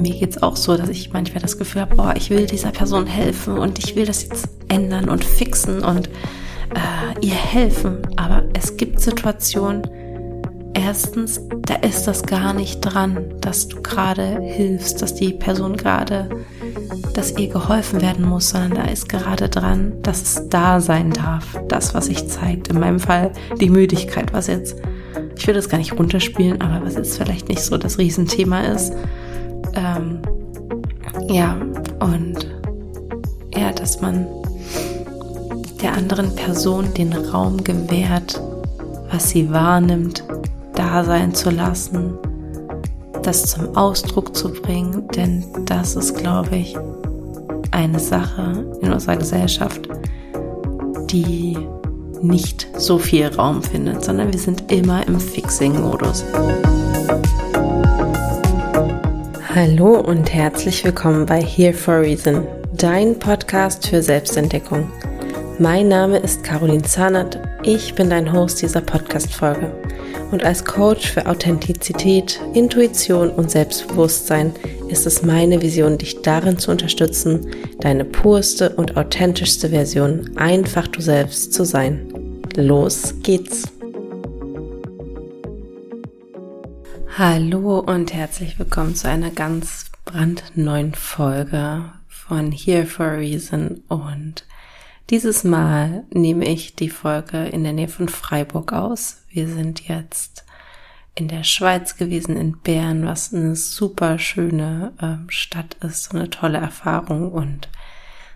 mir geht's auch so, dass ich manchmal das Gefühl habe, oh, ich will dieser Person helfen und ich will das jetzt ändern und fixen und äh, ihr helfen. Aber es gibt Situationen, erstens, da ist das gar nicht dran, dass du gerade hilfst, dass die Person gerade, dass ihr geholfen werden muss, sondern da ist gerade dran, dass es da sein darf. Das, was sich zeigt. In meinem Fall die Müdigkeit, was jetzt, ich will das gar nicht runterspielen, aber was jetzt vielleicht nicht so das Riesenthema ist. Ähm, ja, und ja, dass man der anderen Person den Raum gewährt, was sie wahrnimmt, da sein zu lassen, das zum Ausdruck zu bringen, denn das ist, glaube ich, eine Sache in unserer Gesellschaft, die nicht so viel Raum findet, sondern wir sind immer im Fixing-Modus. Hallo und herzlich willkommen bei Here for Reason, dein Podcast für Selbstentdeckung. Mein Name ist Caroline Zahnert, ich bin dein Host dieser Podcast-Folge und als Coach für Authentizität, Intuition und Selbstbewusstsein ist es meine Vision, dich darin zu unterstützen, deine purste und authentischste Version einfach du selbst zu sein. Los geht's! Hallo und herzlich willkommen zu einer ganz brandneuen Folge von Here for a Reason. Und dieses Mal nehme ich die Folge in der Nähe von Freiburg aus. Wir sind jetzt in der Schweiz gewesen, in Bern, was eine super schöne äh, Stadt ist, so eine tolle Erfahrung. Und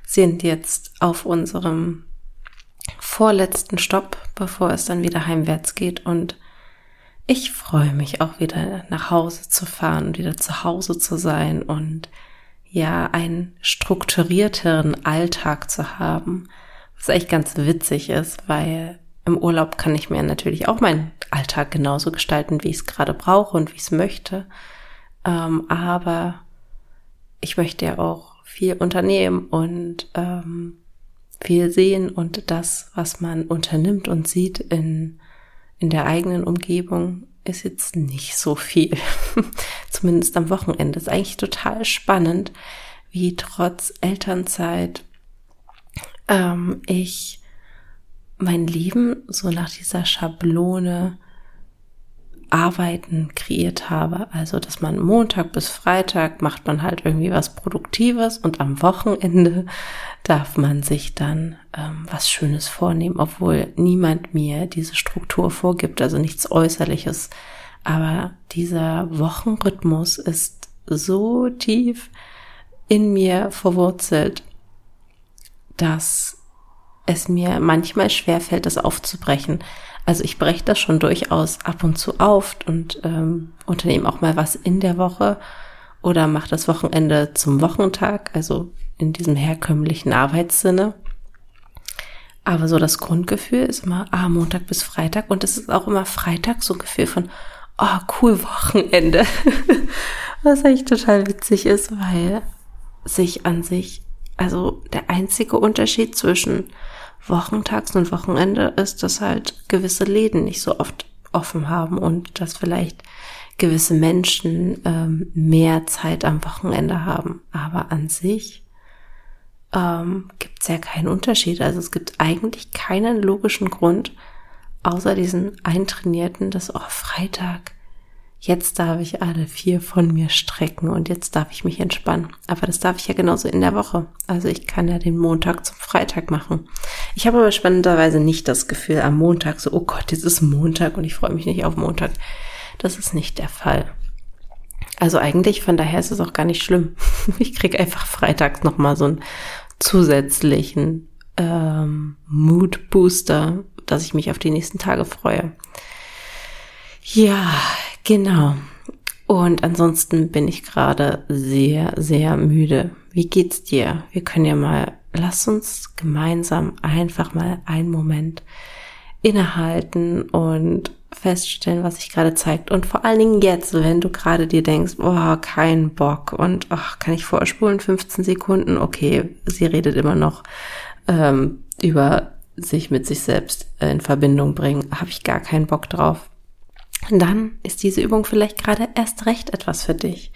sind jetzt auf unserem vorletzten Stopp, bevor es dann wieder heimwärts geht. Und ich freue mich auch wieder nach Hause zu fahren und wieder zu Hause zu sein und ja, einen strukturierteren Alltag zu haben, was echt ganz witzig ist, weil im Urlaub kann ich mir natürlich auch meinen Alltag genauso gestalten, wie ich es gerade brauche und wie ich es möchte. Ähm, aber ich möchte ja auch viel unternehmen und ähm, viel sehen und das, was man unternimmt und sieht in, in der eigenen Umgebung, ist jetzt nicht so viel. Zumindest am Wochenende. ist eigentlich total spannend, wie trotz Elternzeit ähm, ich mein Leben so nach dieser Schablone Arbeiten kreiert habe. Also, dass man Montag bis Freitag macht man halt irgendwie was Produktives und am Wochenende darf man sich dann ähm, was Schönes vornehmen, obwohl niemand mir diese Struktur vorgibt, also nichts Äußerliches. Aber dieser Wochenrhythmus ist so tief in mir verwurzelt dass es mir manchmal schwer fällt, das aufzubrechen. Also ich breche das schon durchaus ab und zu auf und ähm, unternehme auch mal was in der Woche oder mache das Wochenende zum Wochentag, also in diesem herkömmlichen Arbeitssinne. Aber so das Grundgefühl ist immer, ah, Montag bis Freitag und es ist auch immer Freitag so ein Gefühl von, oh, cool, Wochenende. Was eigentlich total witzig ist, weil sich an sich also der einzige Unterschied zwischen Wochentags und Wochenende ist, dass halt gewisse Läden nicht so oft offen haben und dass vielleicht gewisse Menschen ähm, mehr Zeit am Wochenende haben. Aber an sich ähm, gibt es ja keinen Unterschied. Also es gibt eigentlich keinen logischen Grund, außer diesen eintrainierten, dass oh, Freitag jetzt darf ich alle vier von mir strecken und jetzt darf ich mich entspannen. Aber das darf ich ja genauso in der Woche. Also ich kann ja den Montag zum Freitag machen. Ich habe aber spannenderweise nicht das Gefühl am Montag so, oh Gott, jetzt ist Montag und ich freue mich nicht auf Montag. Das ist nicht der Fall. Also eigentlich, von daher ist es auch gar nicht schlimm. Ich kriege einfach freitags nochmal so einen zusätzlichen ähm, Mood Booster, dass ich mich auf die nächsten Tage freue. Ja, Genau. Und ansonsten bin ich gerade sehr, sehr müde. Wie geht's dir? Wir können ja mal, lass uns gemeinsam einfach mal einen Moment innehalten und feststellen, was sich gerade zeigt. Und vor allen Dingen jetzt, wenn du gerade dir denkst, oh, kein Bock und ach, kann ich vorspulen, 15 Sekunden? Okay, sie redet immer noch ähm, über sich mit sich selbst in Verbindung bringen. Habe ich gar keinen Bock drauf dann ist diese Übung vielleicht gerade erst recht etwas für dich.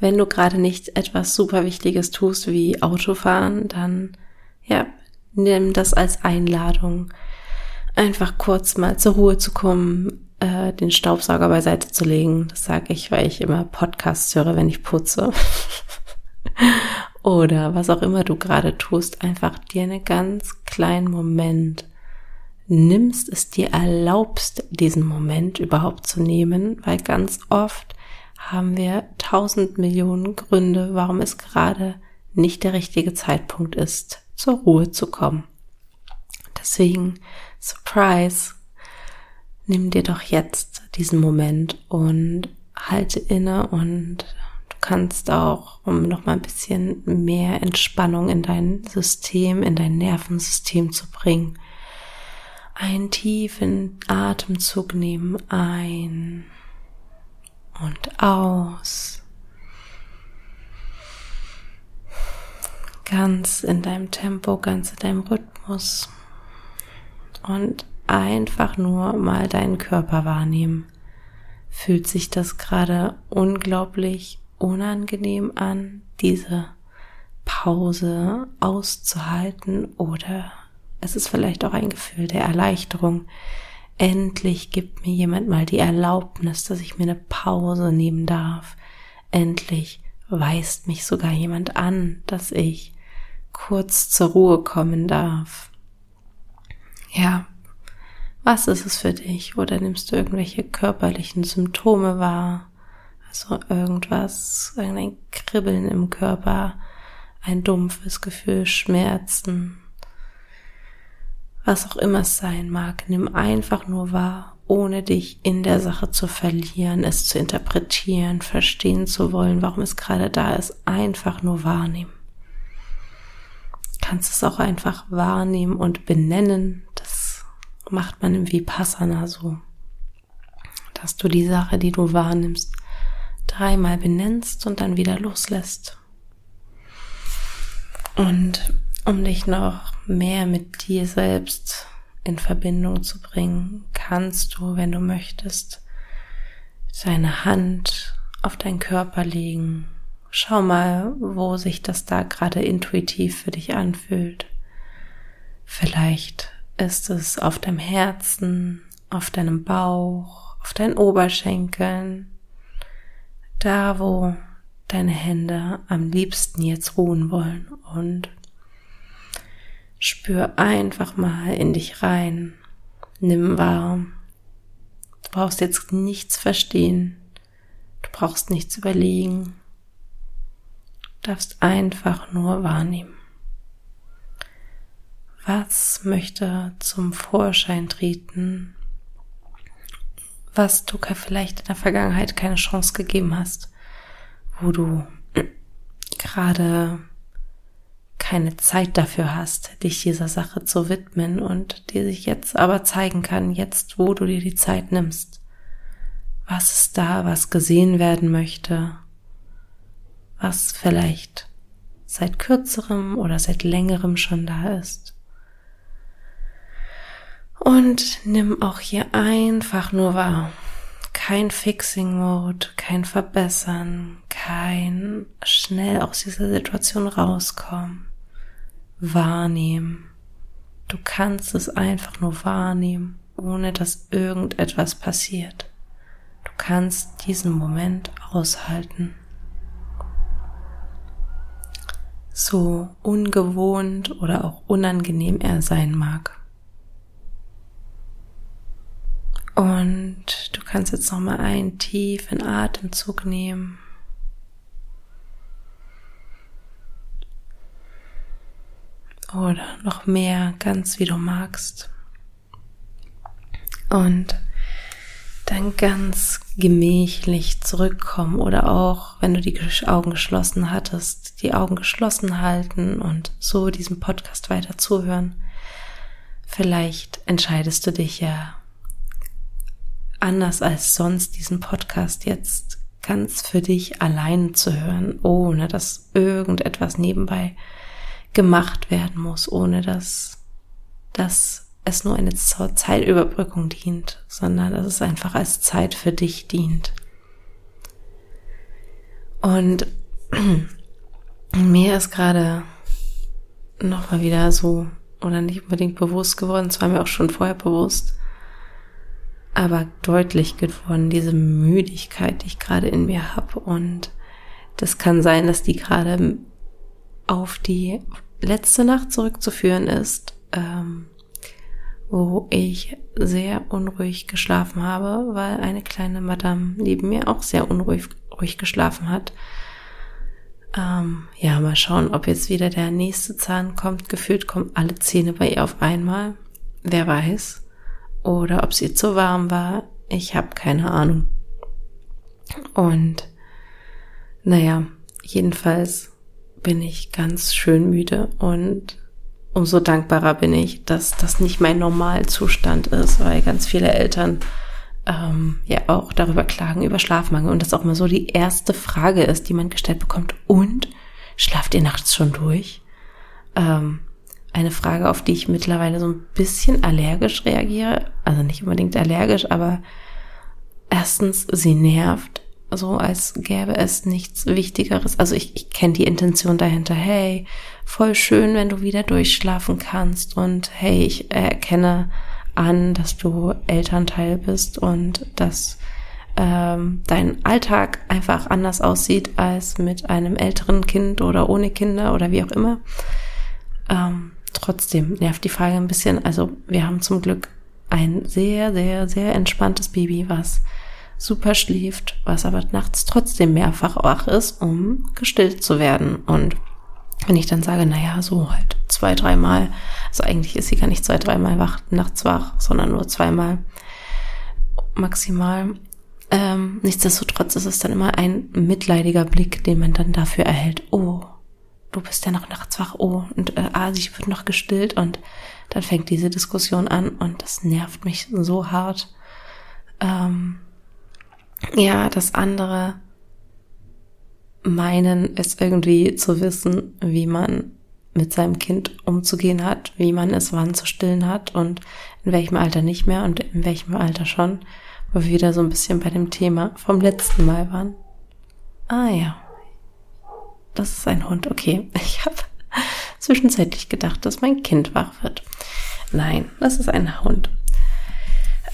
Wenn du gerade nicht etwas super Wichtiges tust wie Autofahren, dann ja, nimm das als Einladung, einfach kurz mal zur Ruhe zu kommen, äh, den Staubsauger beiseite zu legen. Das sage ich, weil ich immer Podcasts höre, wenn ich putze. Oder was auch immer du gerade tust, einfach dir einen ganz kleinen Moment nimmst, es dir erlaubst, diesen Moment überhaupt zu nehmen, weil ganz oft haben wir tausend Millionen Gründe, warum es gerade nicht der richtige Zeitpunkt ist, zur Ruhe zu kommen. Deswegen, Surprise, nimm dir doch jetzt diesen Moment und halte inne und du kannst auch, um noch mal ein bisschen mehr Entspannung in dein System, in dein Nervensystem zu bringen, einen tiefen Atemzug nehmen ein und aus. Ganz in deinem Tempo, ganz in deinem Rhythmus. Und einfach nur mal deinen Körper wahrnehmen. Fühlt sich das gerade unglaublich unangenehm an, diese Pause auszuhalten oder es ist vielleicht auch ein Gefühl der Erleichterung. Endlich gibt mir jemand mal die Erlaubnis, dass ich mir eine Pause nehmen darf. Endlich weist mich sogar jemand an, dass ich kurz zur Ruhe kommen darf. Ja, was ist es für dich? Oder nimmst du irgendwelche körperlichen Symptome wahr? Also irgendwas, irgendein Kribbeln im Körper, ein dumpfes Gefühl, Schmerzen. Was auch immer es sein mag, nimm einfach nur wahr, ohne dich in der Sache zu verlieren, es zu interpretieren, verstehen zu wollen, warum es gerade da ist. Einfach nur wahrnehmen. Kannst es auch einfach wahrnehmen und benennen. Das macht man im Vipassana so, dass du die Sache, die du wahrnimmst, dreimal benennst und dann wieder loslässt. Und um dich noch mehr mit dir selbst in Verbindung zu bringen, kannst du, wenn du möchtest, deine Hand auf deinen Körper legen. Schau mal, wo sich das da gerade intuitiv für dich anfühlt. Vielleicht ist es auf deinem Herzen, auf deinem Bauch, auf deinen Oberschenkeln, da wo deine Hände am liebsten jetzt ruhen wollen und spür einfach mal in dich rein. Nimm wahr. Du brauchst jetzt nichts verstehen. Du brauchst nichts überlegen. Du darfst einfach nur wahrnehmen. Was möchte zum Vorschein treten, was du vielleicht in der Vergangenheit keine Chance gegeben hast, wo du gerade keine Zeit dafür hast, dich dieser Sache zu widmen und die sich jetzt aber zeigen kann, jetzt wo du dir die Zeit nimmst. Was ist da, was gesehen werden möchte, was vielleicht seit kürzerem oder seit längerem schon da ist. Und nimm auch hier einfach nur wahr. Kein Fixing Mode, kein Verbessern, kein schnell aus dieser Situation rauskommen. Wahrnehmen. Du kannst es einfach nur wahrnehmen, ohne dass irgendetwas passiert. Du kannst diesen Moment aushalten. So ungewohnt oder auch unangenehm er sein mag. Und du kannst jetzt noch mal einen tiefen Atemzug nehmen. Oder noch mehr, ganz wie du magst. Und dann ganz gemächlich zurückkommen oder auch, wenn du die Augen geschlossen hattest, die Augen geschlossen halten und so diesem Podcast weiter zuhören. Vielleicht entscheidest du dich ja anders als sonst diesen Podcast jetzt ganz für dich allein zu hören, ohne dass irgendetwas nebenbei gemacht werden muss, ohne dass, dass es nur eine Zeitüberbrückung dient, sondern dass es einfach als Zeit für dich dient. Und mir ist gerade nochmal wieder so, oder nicht unbedingt bewusst geworden, es war mir auch schon vorher bewusst, aber deutlich geworden, diese Müdigkeit, die ich gerade in mir habe. Und das kann sein, dass die gerade auf die letzte Nacht zurückzuführen ist, ähm, wo ich sehr unruhig geschlafen habe, weil eine kleine Madame neben mir auch sehr unruhig ruhig geschlafen hat. Ähm, ja, mal schauen, ob jetzt wieder der nächste Zahn kommt. Gefühlt kommen alle Zähne bei ihr auf einmal. Wer weiß. Oder ob ihr zu warm war. Ich habe keine Ahnung. Und naja, jedenfalls bin ich ganz schön müde und umso dankbarer bin ich, dass das nicht mein Normalzustand ist, weil ganz viele Eltern ähm, ja auch darüber klagen, über Schlafmangel und das auch mal so die erste Frage ist, die man gestellt bekommt. Und schlaft ihr nachts schon durch? Ähm, eine Frage, auf die ich mittlerweile so ein bisschen allergisch reagiere. Also nicht unbedingt allergisch, aber erstens, sie nervt, so als gäbe es nichts Wichtigeres. Also ich, ich kenne die Intention dahinter. Hey, voll schön, wenn du wieder durchschlafen kannst. Und hey, ich erkenne an, dass du Elternteil bist und dass ähm, dein Alltag einfach anders aussieht als mit einem älteren Kind oder ohne Kinder oder wie auch immer. Ähm, trotzdem nervt die Frage ein bisschen. Also wir haben zum Glück ein sehr, sehr, sehr entspanntes Baby, was super schläft, was aber nachts trotzdem mehrfach wach ist, um gestillt zu werden. Und wenn ich dann sage, naja, so halt zwei, dreimal, also eigentlich ist sie gar nicht zwei, dreimal wach, nachts wach, sondern nur zweimal maximal. Ähm, nichtsdestotrotz ist es dann immer ein mitleidiger Blick, den man dann dafür erhält. Oh, du bist ja noch nachts wach. Oh, und äh, ah, sie wird noch gestillt und dann fängt diese Diskussion an und das nervt mich so hart. Ähm, ja, das andere meinen, es irgendwie zu wissen, wie man mit seinem Kind umzugehen hat, wie man es wann zu stillen hat und in welchem Alter nicht mehr und in welchem Alter schon, wo wir wieder so ein bisschen bei dem Thema vom letzten Mal waren. Ah ja, das ist ein Hund. Okay, ich habe zwischenzeitlich gedacht, dass mein Kind wach wird. Nein, das ist ein Hund.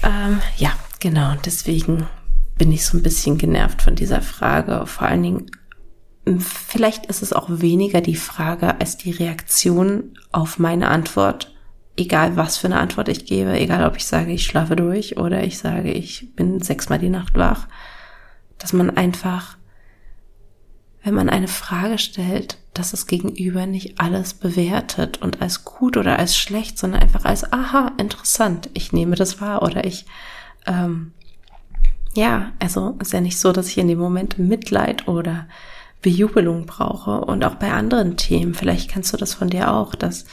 Ähm, ja, genau, deswegen bin ich so ein bisschen genervt von dieser Frage. Vor allen Dingen, vielleicht ist es auch weniger die Frage als die Reaktion auf meine Antwort. Egal was für eine Antwort ich gebe, egal ob ich sage, ich schlafe durch oder ich sage, ich bin sechsmal die Nacht wach, dass man einfach, wenn man eine Frage stellt, dass das Gegenüber nicht alles bewertet und als gut oder als schlecht, sondern einfach als, aha, interessant, ich nehme das wahr oder ich ähm, ja, also ist ja nicht so, dass ich in dem Moment Mitleid oder Bejubelung brauche und auch bei anderen Themen. Vielleicht kennst du das von dir auch, dass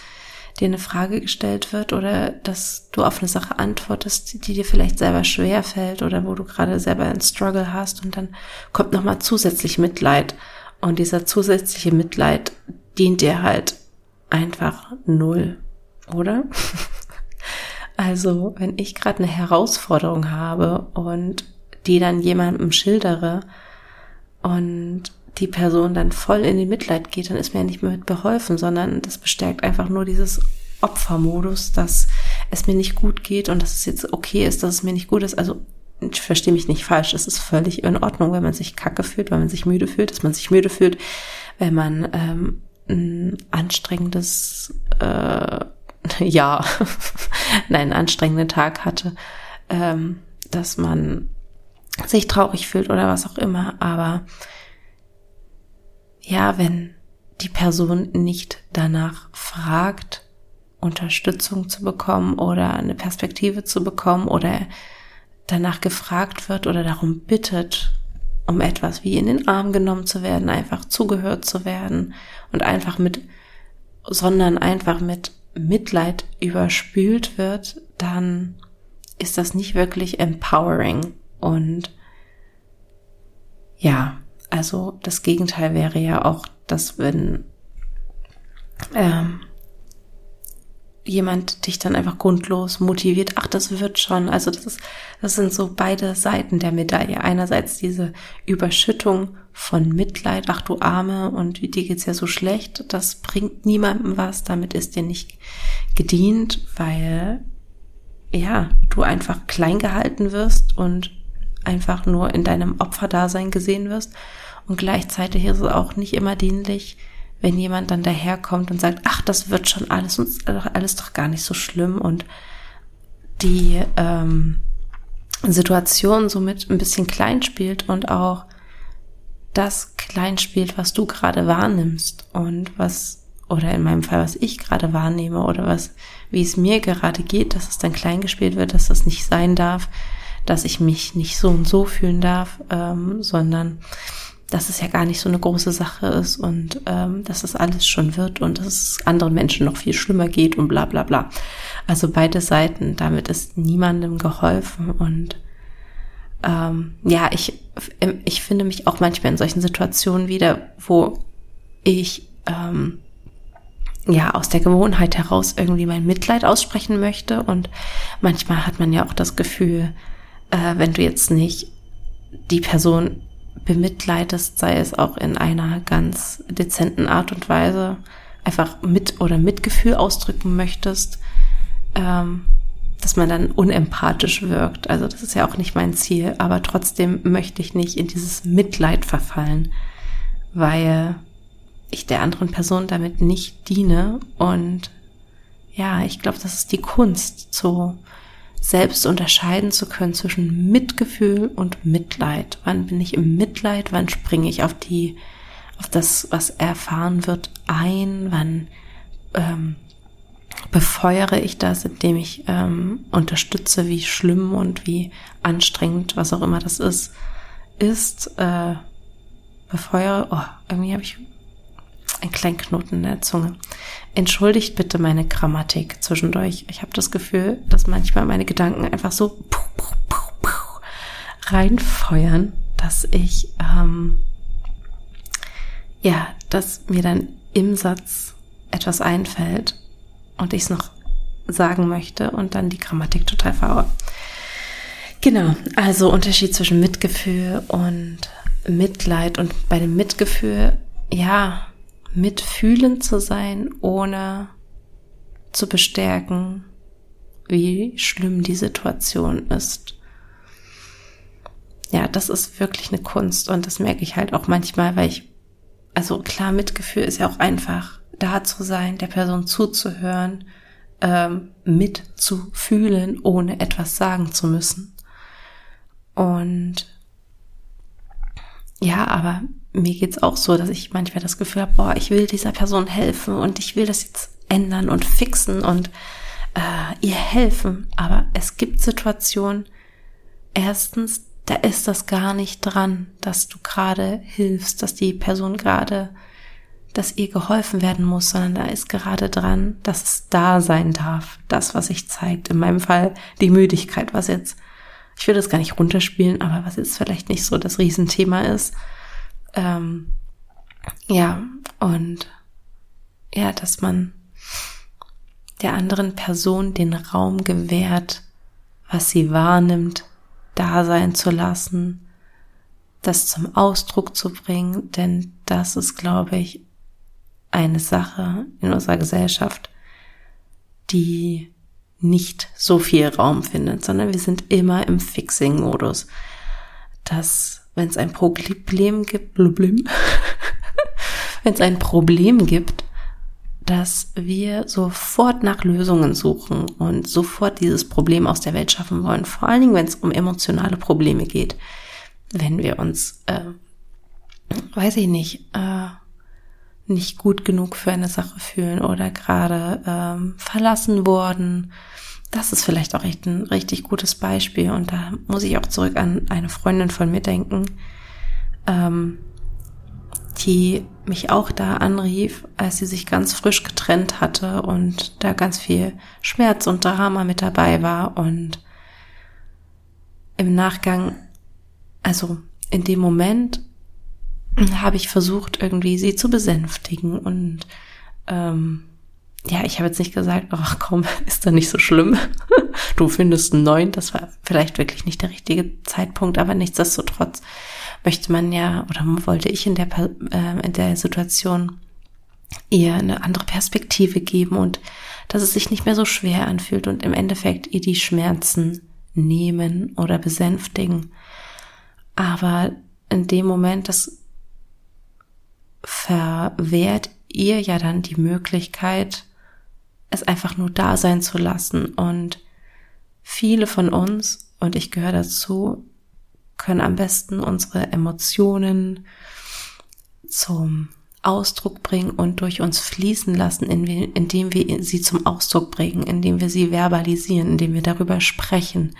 dir eine Frage gestellt wird oder dass du auf eine Sache antwortest, die dir vielleicht selber schwer fällt oder wo du gerade selber einen Struggle hast und dann kommt nochmal zusätzlich Mitleid und dieser zusätzliche Mitleid dient dir halt einfach null, oder? also, wenn ich gerade eine Herausforderung habe und die dann jemandem schildere und die Person dann voll in den Mitleid geht, dann ist mir ja nicht mehr mit beholfen, sondern das bestärkt einfach nur dieses Opfermodus, dass es mir nicht gut geht und dass es jetzt okay ist, dass es mir nicht gut ist. Also ich verstehe mich nicht falsch, es ist völlig in Ordnung, wenn man sich kacke fühlt, wenn man sich müde fühlt, dass man sich müde fühlt, wenn man ähm, ein anstrengendes äh, ja, nein, einen anstrengenden Tag hatte, ähm, dass man sich traurig fühlt oder was auch immer. Aber ja, wenn die Person nicht danach fragt, Unterstützung zu bekommen oder eine Perspektive zu bekommen oder danach gefragt wird oder darum bittet, um etwas wie in den Arm genommen zu werden, einfach zugehört zu werden und einfach mit, sondern einfach mit Mitleid überspült wird, dann ist das nicht wirklich empowering. Und ja, also das Gegenteil wäre ja auch, dass wenn ähm, jemand dich dann einfach grundlos motiviert, ach, das wird schon. Also das ist, das sind so beide Seiten der Medaille. Einerseits diese Überschüttung von Mitleid, ach du Arme und dir geht's ja so schlecht, das bringt niemandem was, damit ist dir nicht gedient, weil ja, du einfach klein gehalten wirst und einfach nur in deinem Opferdasein gesehen wirst. Und gleichzeitig ist es auch nicht immer dienlich, wenn jemand dann daherkommt und sagt, ach, das wird schon alles, alles doch gar nicht so schlimm und die ähm, Situation somit ein bisschen klein spielt und auch das klein spielt, was du gerade wahrnimmst und was, oder in meinem Fall, was ich gerade wahrnehme oder was, wie es mir gerade geht, dass es dann klein gespielt wird, dass das nicht sein darf, dass ich mich nicht so und so fühlen darf, ähm, sondern dass es ja gar nicht so eine große Sache ist und ähm, dass es alles schon wird und dass es anderen Menschen noch viel schlimmer geht und bla bla bla. Also beide Seiten, damit ist niemandem geholfen und ähm, ja, ich, ich finde mich auch manchmal in solchen Situationen wieder, wo ich ähm, ja aus der Gewohnheit heraus irgendwie mein Mitleid aussprechen möchte und manchmal hat man ja auch das Gefühl, äh, wenn du jetzt nicht die Person bemitleidest, sei es auch in einer ganz dezenten Art und Weise, einfach mit oder Mitgefühl ausdrücken möchtest, ähm, dass man dann unempathisch wirkt. Also das ist ja auch nicht mein Ziel, aber trotzdem möchte ich nicht in dieses Mitleid verfallen, weil ich der anderen Person damit nicht diene und ja, ich glaube, das ist die Kunst, so selbst unterscheiden zu können zwischen Mitgefühl und Mitleid. Wann bin ich im Mitleid? Wann springe ich auf die, auf das, was erfahren wird, ein? Wann ähm, befeuere ich das, indem ich ähm, unterstütze, wie schlimm und wie anstrengend, was auch immer das ist, ist. Äh, befeuere. Oh, irgendwie habe ich einen kleinen Knoten in der Zunge. Entschuldigt bitte meine Grammatik zwischendurch. Ich habe das Gefühl, dass manchmal meine Gedanken einfach so reinfeuern, dass ich ähm, ja, dass mir dann im Satz etwas einfällt und ich es noch sagen möchte und dann die Grammatik total verhaue. Genau, also Unterschied zwischen Mitgefühl und Mitleid und bei dem Mitgefühl, ja, mitfühlend zu sein, ohne zu bestärken, wie schlimm die Situation ist. Ja, das ist wirklich eine Kunst und das merke ich halt auch manchmal, weil ich, also klar, Mitgefühl ist ja auch einfach, da zu sein, der Person zuzuhören, ähm, mitzufühlen, ohne etwas sagen zu müssen. Und ja, aber mir geht's auch so, dass ich manchmal das Gefühl habe, boah, ich will dieser Person helfen und ich will das jetzt ändern und fixen und äh, ihr helfen. Aber es gibt Situationen, erstens, da ist das gar nicht dran, dass du gerade hilfst, dass die Person gerade, dass ihr geholfen werden muss, sondern da ist gerade dran, dass es da sein darf. Das, was sich zeigt. In meinem Fall die Müdigkeit, was jetzt, ich will das gar nicht runterspielen, aber was jetzt vielleicht nicht so das Riesenthema ist ähm, ja, und ja, dass man der anderen Person den Raum gewährt, was sie wahrnimmt, da sein zu lassen, das zum Ausdruck zu bringen, denn das ist, glaube ich, eine Sache in unserer Gesellschaft, die nicht so viel Raum findet, sondern wir sind immer im Fixing-Modus. Das wenn es ein Problem gibt, Problem, wenn es ein Problem gibt, dass wir sofort nach Lösungen suchen und sofort dieses Problem aus der Welt schaffen wollen. Vor allen Dingen, wenn es um emotionale Probleme geht. Wenn wir uns, äh, weiß ich nicht, äh, nicht gut genug für eine Sache fühlen oder gerade ähm, verlassen worden das ist vielleicht auch echt ein richtig gutes Beispiel. Und da muss ich auch zurück an eine Freundin von mir denken, ähm, die mich auch da anrief, als sie sich ganz frisch getrennt hatte und da ganz viel Schmerz und Drama mit dabei war. Und im Nachgang, also in dem Moment, habe ich versucht, irgendwie sie zu besänftigen und ähm, ja, ich habe jetzt nicht gesagt, ach komm, ist doch nicht so schlimm. Du findest einen neuen, das war vielleicht wirklich nicht der richtige Zeitpunkt, aber nichtsdestotrotz möchte man ja oder wollte ich in der, äh, in der Situation ihr eine andere Perspektive geben und dass es sich nicht mehr so schwer anfühlt und im Endeffekt ihr die Schmerzen nehmen oder besänftigen. Aber in dem Moment, das verwehrt ihr ja dann die Möglichkeit, es einfach nur da sein zu lassen. Und viele von uns, und ich gehöre dazu, können am besten unsere Emotionen zum Ausdruck bringen und durch uns fließen lassen, indem wir sie zum Ausdruck bringen, indem wir sie verbalisieren, indem wir darüber sprechen.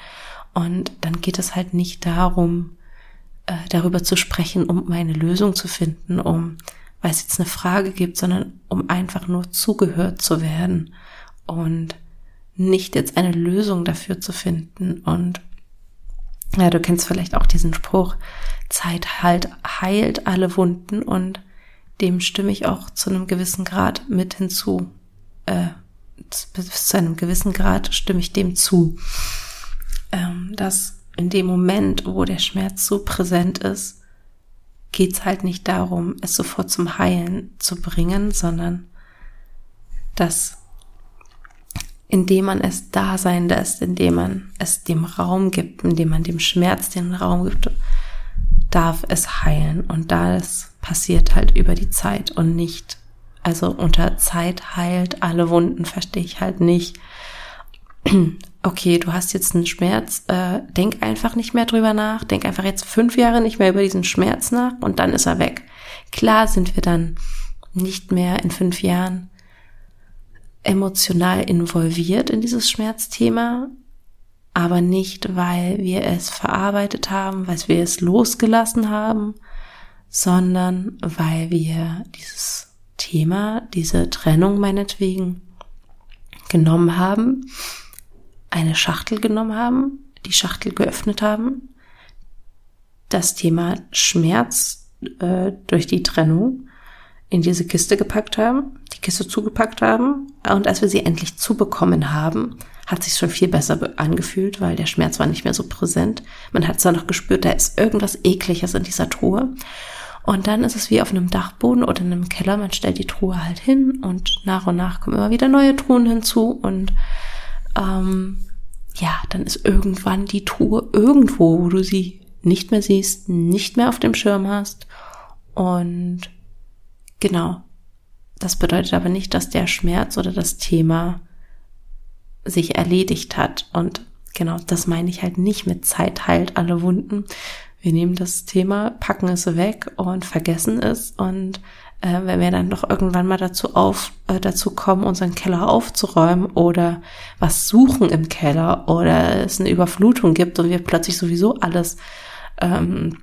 Und dann geht es halt nicht darum, äh, darüber zu sprechen, um eine Lösung zu finden, um, weil es jetzt eine Frage gibt, sondern um einfach nur zugehört zu werden und nicht jetzt eine Lösung dafür zu finden. Und ja, du kennst vielleicht auch diesen Spruch, Zeit halt heilt alle Wunden und dem stimme ich auch zu einem gewissen Grad mit hinzu. Äh, zu einem gewissen Grad stimme ich dem zu. Ähm, dass in dem Moment, wo der Schmerz so präsent ist, geht's halt nicht darum, es sofort zum Heilen zu bringen, sondern dass indem man es da sein lässt, indem man es dem Raum gibt, indem man dem Schmerz den Raum gibt, darf es heilen. Und das passiert halt über die Zeit und nicht, also unter Zeit heilt alle Wunden, verstehe ich halt nicht. Okay, du hast jetzt einen Schmerz, äh, denk einfach nicht mehr drüber nach, denk einfach jetzt fünf Jahre nicht mehr über diesen Schmerz nach und dann ist er weg. Klar sind wir dann nicht mehr in fünf Jahren emotional involviert in dieses Schmerzthema, aber nicht, weil wir es verarbeitet haben, weil wir es losgelassen haben, sondern weil wir dieses Thema, diese Trennung meinetwegen genommen haben, eine Schachtel genommen haben, die Schachtel geöffnet haben, das Thema Schmerz äh, durch die Trennung in diese Kiste gepackt haben, die Kiste zugepackt haben und als wir sie endlich zubekommen haben, hat sich schon viel besser angefühlt, weil der Schmerz war nicht mehr so präsent. Man hat zwar noch gespürt, da ist irgendwas ekliges in dieser Truhe. Und dann ist es wie auf einem Dachboden oder in einem Keller. Man stellt die Truhe halt hin und nach und nach kommen immer wieder neue Truhen hinzu und ähm, ja, dann ist irgendwann die Truhe irgendwo, wo du sie nicht mehr siehst, nicht mehr auf dem Schirm hast und Genau. Das bedeutet aber nicht, dass der Schmerz oder das Thema sich erledigt hat. Und genau, das meine ich halt nicht mit Zeit heilt alle Wunden. Wir nehmen das Thema, packen es weg und vergessen es. Und äh, wenn wir dann doch irgendwann mal dazu auf, äh, dazu kommen, unseren Keller aufzuräumen oder was suchen im Keller oder es eine Überflutung gibt und wir plötzlich sowieso alles ähm,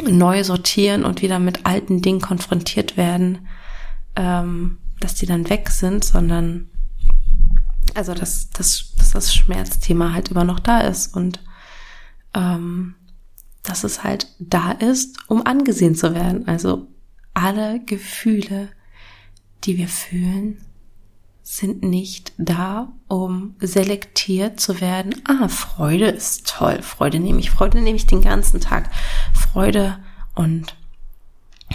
neu sortieren und wieder mit alten Dingen konfrontiert werden, ähm, dass die dann weg sind, sondern also dass, dass, dass das Schmerzthema halt immer noch da ist und ähm, dass es halt da ist, um angesehen zu werden. Also alle Gefühle, die wir fühlen, sind nicht da, um selektiert zu werden. Ah, Freude ist toll. Freude nehme ich. Freude nehme ich den ganzen Tag. Freude und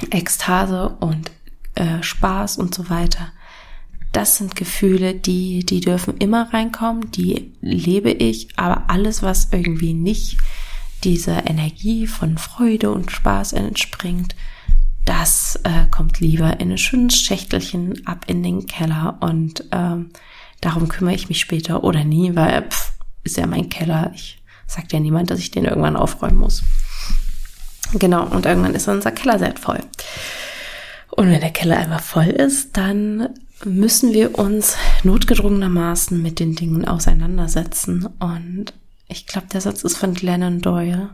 Ekstase und äh, Spaß und so weiter. Das sind Gefühle, die, die dürfen immer reinkommen, die lebe ich, aber alles, was irgendwie nicht dieser Energie von Freude und Spaß entspringt, das äh, kommt lieber in ein schönes Schächtelchen ab in den Keller und ähm, darum kümmere ich mich später oder nie, weil pff, ist ja mein Keller. Ich sagt ja niemand, dass ich den irgendwann aufräumen muss. Genau, und irgendwann ist unser Keller sehr voll. Und wenn der Keller einmal voll ist, dann müssen wir uns notgedrungenermaßen mit den Dingen auseinandersetzen. Und ich glaube, der Satz ist von Glennon Doyle.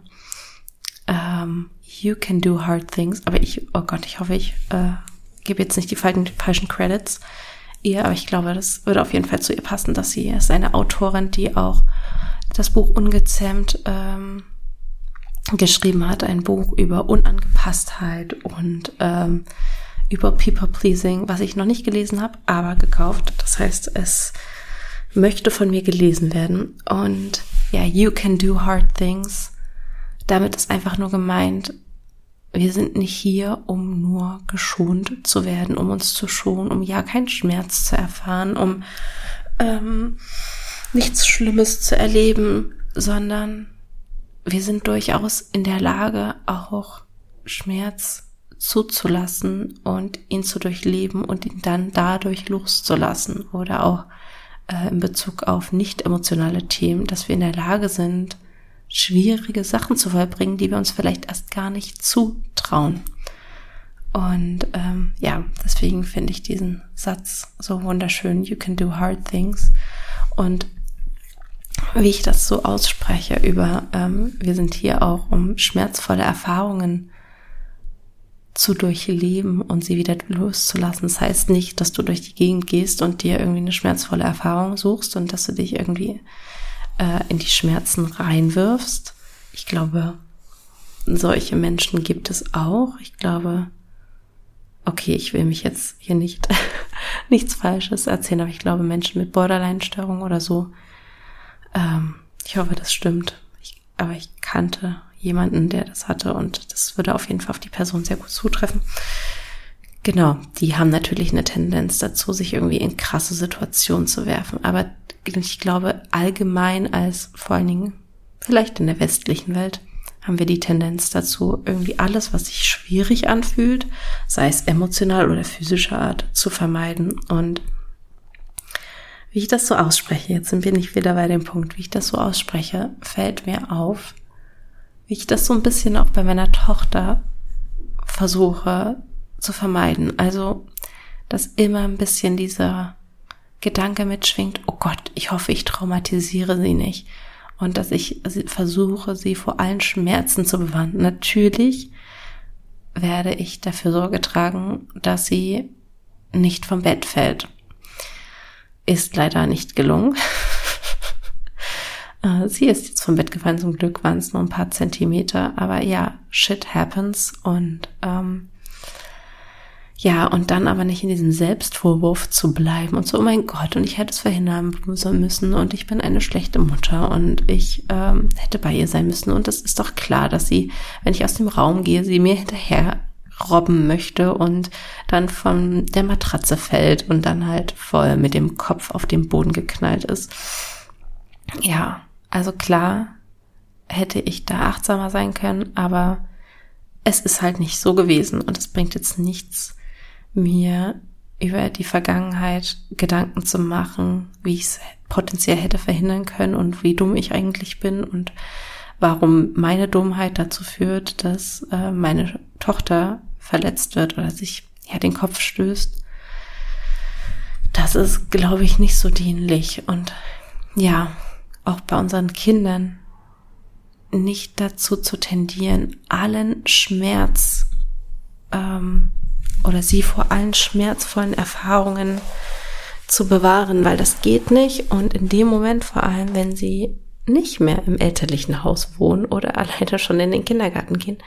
Ähm, you can do hard things. Aber ich, oh Gott, ich hoffe, ich äh, gebe jetzt nicht die falschen, falschen Credits ihr, aber ich glaube, das würde auf jeden Fall zu ihr passen, dass sie ist eine Autorin, die auch das Buch Ungezähmt ähm, geschrieben hat, ein Buch über Unangepasstheit und ähm, über People Pleasing, was ich noch nicht gelesen habe, aber gekauft. Das heißt, es möchte von mir gelesen werden. Und ja, You Can Do Hard Things. Damit ist einfach nur gemeint, wir sind nicht hier, um nur geschont zu werden, um uns zu schonen, um ja keinen Schmerz zu erfahren, um ähm, nichts Schlimmes zu erleben, sondern wir sind durchaus in der Lage, auch Schmerz zuzulassen und ihn zu durchleben und ihn dann dadurch loszulassen oder auch äh, in Bezug auf nicht emotionale Themen, dass wir in der Lage sind, schwierige Sachen zu vollbringen, die wir uns vielleicht erst gar nicht zutrauen. Und ähm, ja, deswegen finde ich diesen Satz so wunderschön. You can do hard things. Und wie ich das so ausspreche über, ähm, wir sind hier auch, um schmerzvolle Erfahrungen zu durchleben und sie wieder loszulassen. Das heißt nicht, dass du durch die Gegend gehst und dir irgendwie eine schmerzvolle Erfahrung suchst und dass du dich irgendwie äh, in die Schmerzen reinwirfst. Ich glaube, solche Menschen gibt es auch. Ich glaube, okay, ich will mich jetzt hier nicht nichts Falsches erzählen, aber ich glaube, Menschen mit Borderline-Störung oder so, ähm, ich hoffe, das stimmt. Ich, aber ich kannte jemanden, der das hatte und das würde auf jeden Fall auf die Person sehr gut zutreffen. Genau, die haben natürlich eine Tendenz dazu, sich irgendwie in krasse Situationen zu werfen. Aber ich glaube, allgemein als vor allen Dingen vielleicht in der westlichen Welt haben wir die Tendenz dazu, irgendwie alles, was sich schwierig anfühlt, sei es emotional oder physischer Art, zu vermeiden. Und wie ich das so ausspreche, jetzt sind wir nicht wieder bei dem Punkt, wie ich das so ausspreche, fällt mir auf, wie ich das so ein bisschen auch bei meiner Tochter versuche zu vermeiden. Also, dass immer ein bisschen dieser Gedanke mitschwingt, oh Gott, ich hoffe, ich traumatisiere sie nicht. Und dass ich versuche, sie vor allen Schmerzen zu bewahren. Natürlich werde ich dafür Sorge tragen, dass sie nicht vom Bett fällt. Ist leider nicht gelungen. Äh, sie ist jetzt vom Bett gefallen, zum Glück waren es nur ein paar Zentimeter, aber ja, shit happens und ähm, ja, und dann aber nicht in diesem Selbstvorwurf zu bleiben und so, oh mein Gott, und ich hätte es verhindern müssen und ich bin eine schlechte Mutter und ich ähm, hätte bei ihr sein müssen. Und es ist doch klar, dass sie, wenn ich aus dem Raum gehe, sie mir hinterher robben möchte und dann von der Matratze fällt und dann halt voll mit dem Kopf auf den Boden geknallt ist. Ja, also klar hätte ich da achtsamer sein können, aber es ist halt nicht so gewesen und es bringt jetzt nichts, mir über die Vergangenheit Gedanken zu machen, wie ich es potenziell hätte verhindern können und wie dumm ich eigentlich bin und warum meine Dummheit dazu führt, dass äh, meine Tochter verletzt wird oder sich ja den Kopf stößt. Das ist, glaube ich, nicht so dienlich und ja, auch bei unseren Kindern nicht dazu zu tendieren, allen Schmerz ähm, oder sie vor allen schmerzvollen Erfahrungen zu bewahren, weil das geht nicht. Und in dem Moment, vor allem, wenn sie nicht mehr im elterlichen Haus wohnen oder alleine schon in den Kindergarten gehen,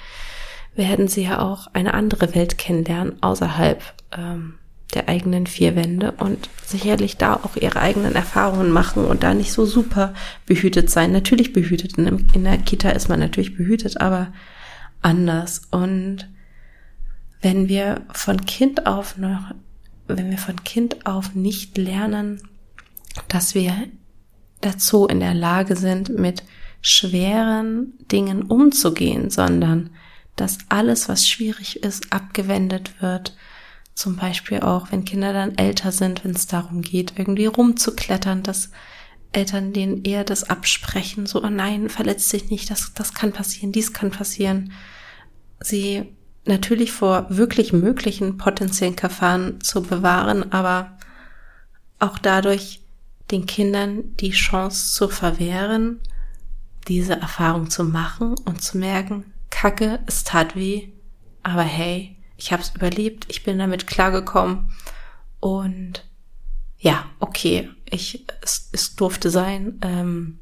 werden sie ja auch eine andere Welt kennenlernen außerhalb ähm, der eigenen vier Wände und sicherlich da auch ihre eigenen Erfahrungen machen und da nicht so super behütet sein. Natürlich behütet, in, in der Kita ist man natürlich behütet, aber anders. Und wenn wir von Kind auf noch, wenn wir von Kind auf nicht lernen, dass wir dazu in der Lage sind, mit schweren Dingen umzugehen, sondern dass alles, was schwierig ist, abgewendet wird. Zum Beispiel auch, wenn Kinder dann älter sind, wenn es darum geht, irgendwie rumzuklettern, dass Eltern denen eher das absprechen, so, oh nein, verletzt sich nicht, das, das kann passieren, dies kann passieren. Sie natürlich vor wirklich möglichen potenziellen Gefahren zu bewahren, aber auch dadurch den Kindern die Chance zu verwehren, diese Erfahrung zu machen und zu merken, Kacke, es tat weh, aber hey, ich habe es überlebt, ich bin damit klargekommen und ja, okay, ich es, es durfte sein, ähm,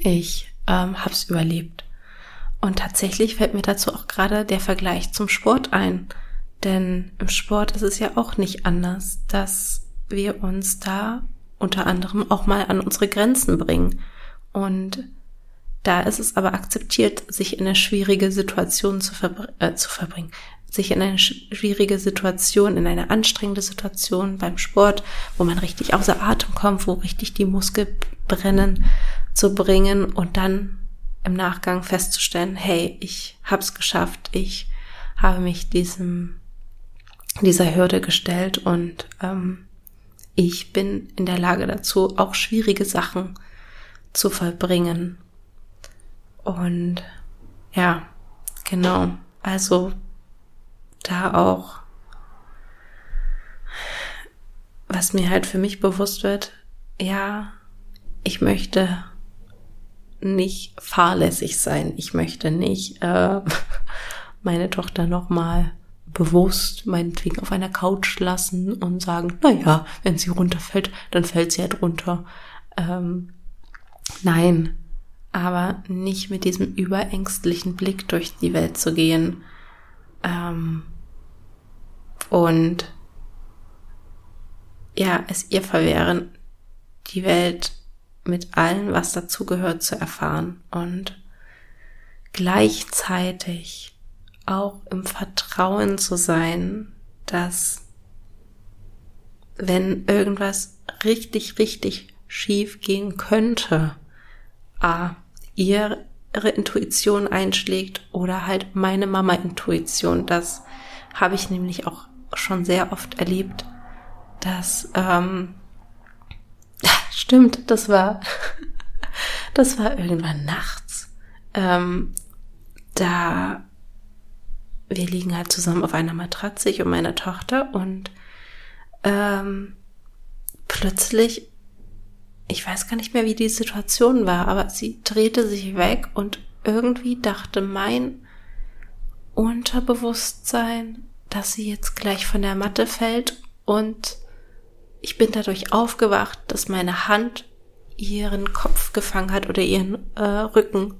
ich ähm, habe es überlebt. Und tatsächlich fällt mir dazu auch gerade der Vergleich zum Sport ein. Denn im Sport ist es ja auch nicht anders, dass wir uns da unter anderem auch mal an unsere Grenzen bringen. Und da ist es aber akzeptiert, sich in eine schwierige Situation zu, verbr äh, zu verbringen, sich in eine schwierige Situation, in eine anstrengende Situation beim Sport, wo man richtig außer Atem kommt, wo richtig die Muskeln brennen, zu bringen und dann im Nachgang festzustellen, hey, ich hab's geschafft, ich habe mich diesem dieser Hürde gestellt und ähm, ich bin in der Lage dazu, auch schwierige Sachen zu vollbringen. Und ja, genau. Also da auch, was mir halt für mich bewusst wird, ja, ich möchte nicht fahrlässig sein. Ich möchte nicht äh, meine Tochter nochmal bewusst meinetwegen auf einer Couch lassen und sagen, na ja, wenn sie runterfällt, dann fällt sie halt runter. Ähm, nein, aber nicht mit diesem überängstlichen Blick durch die Welt zu gehen ähm, und ja, es ihr verwehren, die Welt mit allem, was dazugehört, zu erfahren und gleichzeitig auch im Vertrauen zu sein, dass wenn irgendwas richtig, richtig schief gehen könnte, a, ihre Intuition einschlägt oder halt meine Mama-Intuition. Das habe ich nämlich auch schon sehr oft erlebt, dass ähm, stimmt, das war das war irgendwann nachts. Ähm, da wir liegen halt zusammen auf einer Matratze, ich und meine Tochter, und ähm, plötzlich, ich weiß gar nicht mehr, wie die Situation war, aber sie drehte sich weg und irgendwie dachte mein Unterbewusstsein, dass sie jetzt gleich von der Matte fällt und ich bin dadurch aufgewacht, dass meine Hand ihren Kopf gefangen hat oder ihren äh, Rücken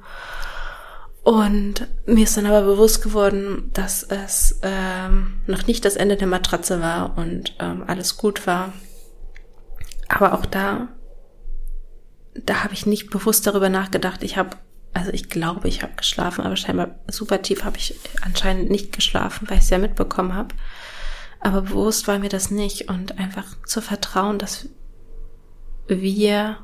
und mir ist dann aber bewusst geworden, dass es ähm, noch nicht das Ende der Matratze war und ähm, alles gut war. Aber auch da, da habe ich nicht bewusst darüber nachgedacht. Ich habe, also ich glaube, ich habe geschlafen, aber scheinbar super tief habe ich anscheinend nicht geschlafen, weil ich es ja mitbekommen habe. Aber bewusst war mir das nicht und einfach zu vertrauen, dass wir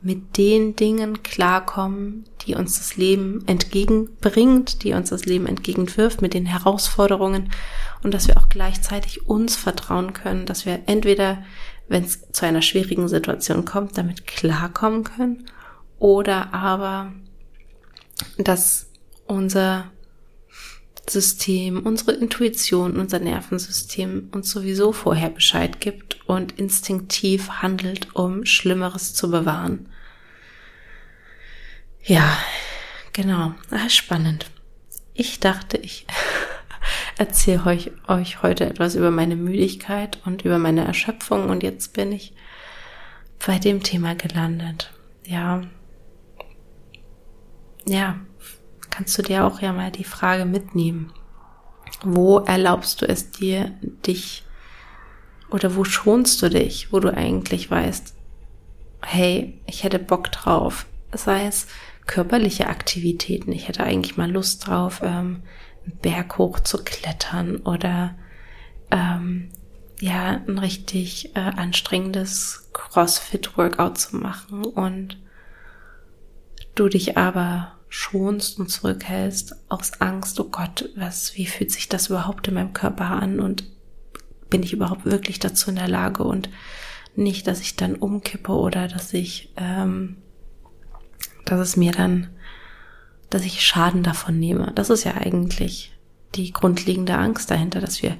mit den Dingen klarkommen, die uns das Leben entgegenbringt, die uns das Leben entgegenwirft, mit den Herausforderungen und dass wir auch gleichzeitig uns vertrauen können, dass wir entweder, wenn es zu einer schwierigen Situation kommt, damit klarkommen können oder aber, dass unser System, unsere Intuition, unser Nervensystem uns sowieso vorher Bescheid gibt und instinktiv handelt, um Schlimmeres zu bewahren. Ja, genau. Ah, spannend. Ich dachte, ich erzähle euch, euch heute etwas über meine Müdigkeit und über meine Erschöpfung und jetzt bin ich bei dem Thema gelandet. Ja. Ja, kannst du dir auch ja mal die Frage mitnehmen. Wo erlaubst du es dir, dich oder wo schonst du dich, wo du eigentlich weißt, hey, ich hätte Bock drauf. Sei es körperliche Aktivitäten. Ich hätte eigentlich mal Lust drauf, ähm, einen Berg hoch zu klettern oder ähm, ja, ein richtig äh, anstrengendes CrossFit-Workout zu machen und du dich aber schonst und zurückhältst aus Angst, oh Gott, was, wie fühlt sich das überhaupt in meinem Körper an und bin ich überhaupt wirklich dazu in der Lage und nicht, dass ich dann umkippe oder dass ich ähm, dass es mir dann, dass ich Schaden davon nehme. Das ist ja eigentlich die grundlegende Angst dahinter, dass wir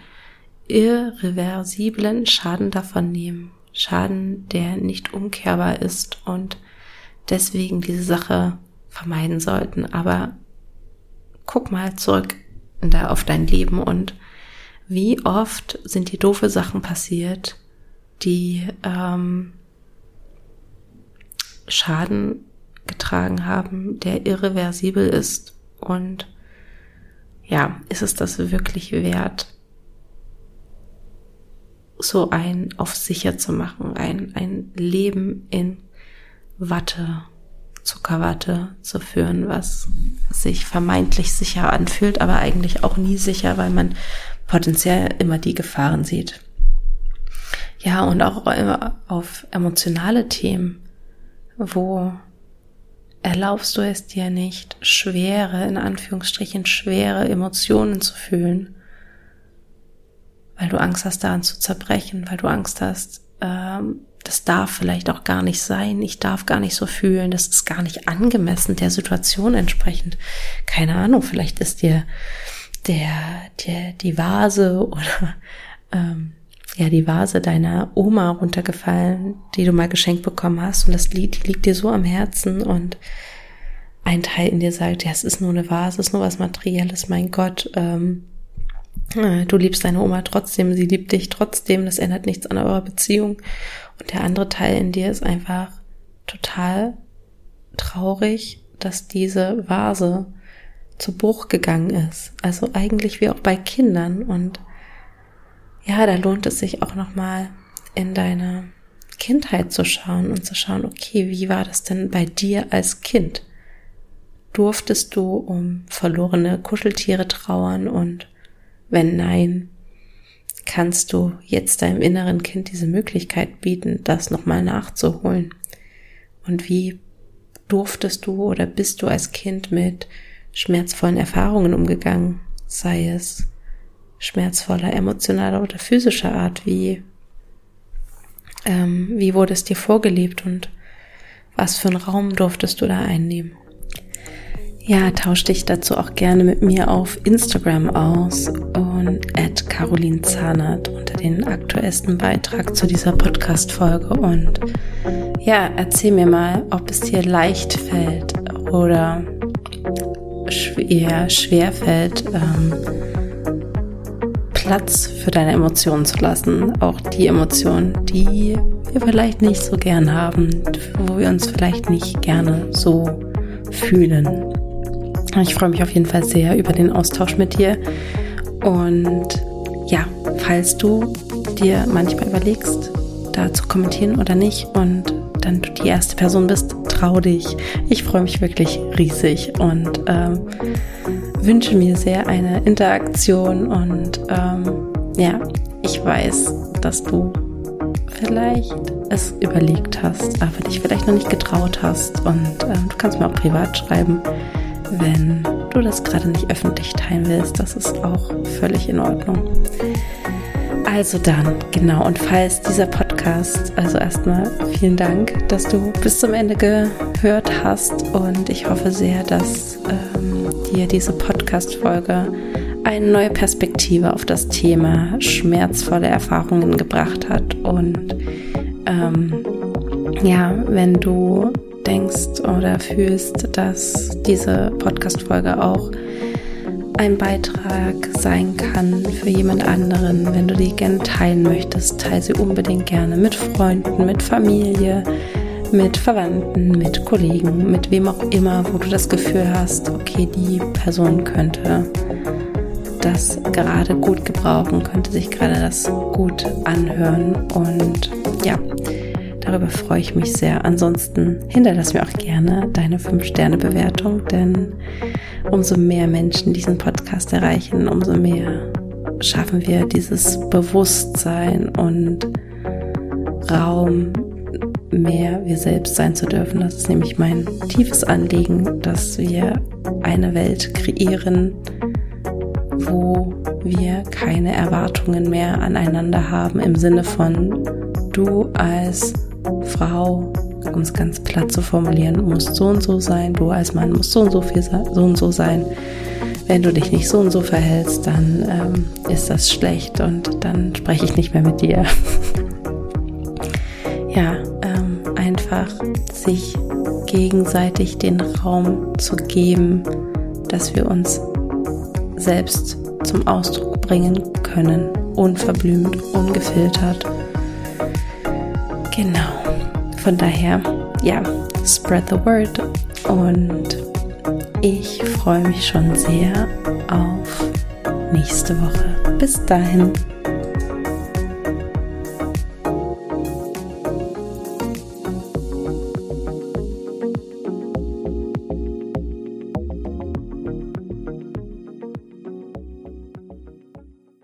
irreversiblen Schaden davon nehmen. Schaden, der nicht umkehrbar ist und deswegen diese Sache vermeiden sollten. Aber guck mal zurück da auf dein Leben und wie oft sind die doofe Sachen passiert, die ähm, Schaden getragen haben, der irreversibel ist. Und ja, ist es das wirklich wert, so ein auf sicher zu machen, ein, ein Leben in Watte, Zuckerwatte zu führen, was sich vermeintlich sicher anfühlt, aber eigentlich auch nie sicher, weil man potenziell immer die Gefahren sieht. Ja, und auch immer auf emotionale Themen, wo erlaubst du es dir nicht, schwere, in Anführungsstrichen schwere Emotionen zu fühlen, weil du Angst hast, daran zu zerbrechen, weil du Angst hast, ähm, das darf vielleicht auch gar nicht sein, ich darf gar nicht so fühlen, das ist gar nicht angemessen der Situation entsprechend. Keine Ahnung, vielleicht ist dir der, der die Vase oder ähm, ja die Vase deiner Oma runtergefallen, die du mal geschenkt bekommen hast. Und das Lied liegt dir so am Herzen und ein Teil in dir sagt, ja, es ist nur eine Vase, es ist nur was Materielles, mein Gott, ähm, äh, du liebst deine Oma trotzdem, sie liebt dich trotzdem, das ändert nichts an eurer Beziehung. Und der andere Teil in dir ist einfach total traurig, dass diese Vase zu Bruch gegangen ist. Also eigentlich wie auch bei Kindern. Und ja, da lohnt es sich auch nochmal in deine Kindheit zu schauen und zu schauen, okay, wie war das denn bei dir als Kind? Durftest du um verlorene Kuscheltiere trauern und wenn nein, kannst du jetzt deinem inneren Kind diese Möglichkeit bieten, das nochmal nachzuholen? Und wie durftest du oder bist du als Kind mit schmerzvollen Erfahrungen umgegangen? Sei es schmerzvoller, emotionaler oder physischer Art? Wie, ähm, wie wurde es dir vorgelebt und was für einen Raum durftest du da einnehmen? Ja, tausch dich dazu auch gerne mit mir auf Instagram aus und at Caroline Zahnert unter den aktuellsten Beitrag zu dieser Podcast-Folge. Und ja, erzähl mir mal, ob es dir leicht fällt oder eher schwer fällt, ähm, Platz für deine Emotionen zu lassen. Auch die Emotionen, die wir vielleicht nicht so gern haben, wo wir uns vielleicht nicht gerne so fühlen. Ich freue mich auf jeden Fall sehr über den Austausch mit dir. Und ja, falls du dir manchmal überlegst, da zu kommentieren oder nicht und dann du die erste Person bist, trau dich. Ich freue mich wirklich riesig und ähm, wünsche mir sehr eine Interaktion und ähm, ja, ich weiß, dass du vielleicht es überlegt hast, aber dich vielleicht noch nicht getraut hast und ähm, du kannst mir auch privat schreiben wenn du das gerade nicht öffentlich teilen willst, das ist auch völlig in Ordnung. Also dann, genau, und falls dieser Podcast, also erstmal vielen Dank, dass du bis zum Ende gehört hast und ich hoffe sehr, dass ähm, dir diese Podcast-Folge eine neue Perspektive auf das Thema schmerzvolle Erfahrungen gebracht hat und ähm, ja, wenn du denkst oder fühlst, dass diese Podcast-Folge auch ein Beitrag sein kann für jemand anderen, wenn du die gerne teilen möchtest, teile sie unbedingt gerne mit Freunden, mit Familie, mit Verwandten, mit Kollegen, mit wem auch immer, wo du das Gefühl hast, okay, die Person könnte das gerade gut gebrauchen, könnte sich gerade das gut anhören und Darüber freue ich mich sehr. Ansonsten hinterlass mir auch gerne deine 5-Sterne-Bewertung, denn umso mehr Menschen diesen Podcast erreichen, umso mehr schaffen wir dieses Bewusstsein und Raum, mehr wir selbst sein zu dürfen. Das ist nämlich mein tiefes Anliegen, dass wir eine Welt kreieren, wo wir keine Erwartungen mehr aneinander haben im Sinne von du als Frau, um es ganz platt zu formulieren, muss so und so sein, du als Mann musst so und so viel so und so sein. Wenn du dich nicht so und so verhältst, dann ähm, ist das schlecht und dann spreche ich nicht mehr mit dir. ja, ähm, einfach sich gegenseitig den Raum zu geben, dass wir uns selbst zum Ausdruck bringen können, unverblümt, ungefiltert Genau. Von daher, ja, spread the word. Und ich freue mich schon sehr auf nächste Woche. Bis dahin.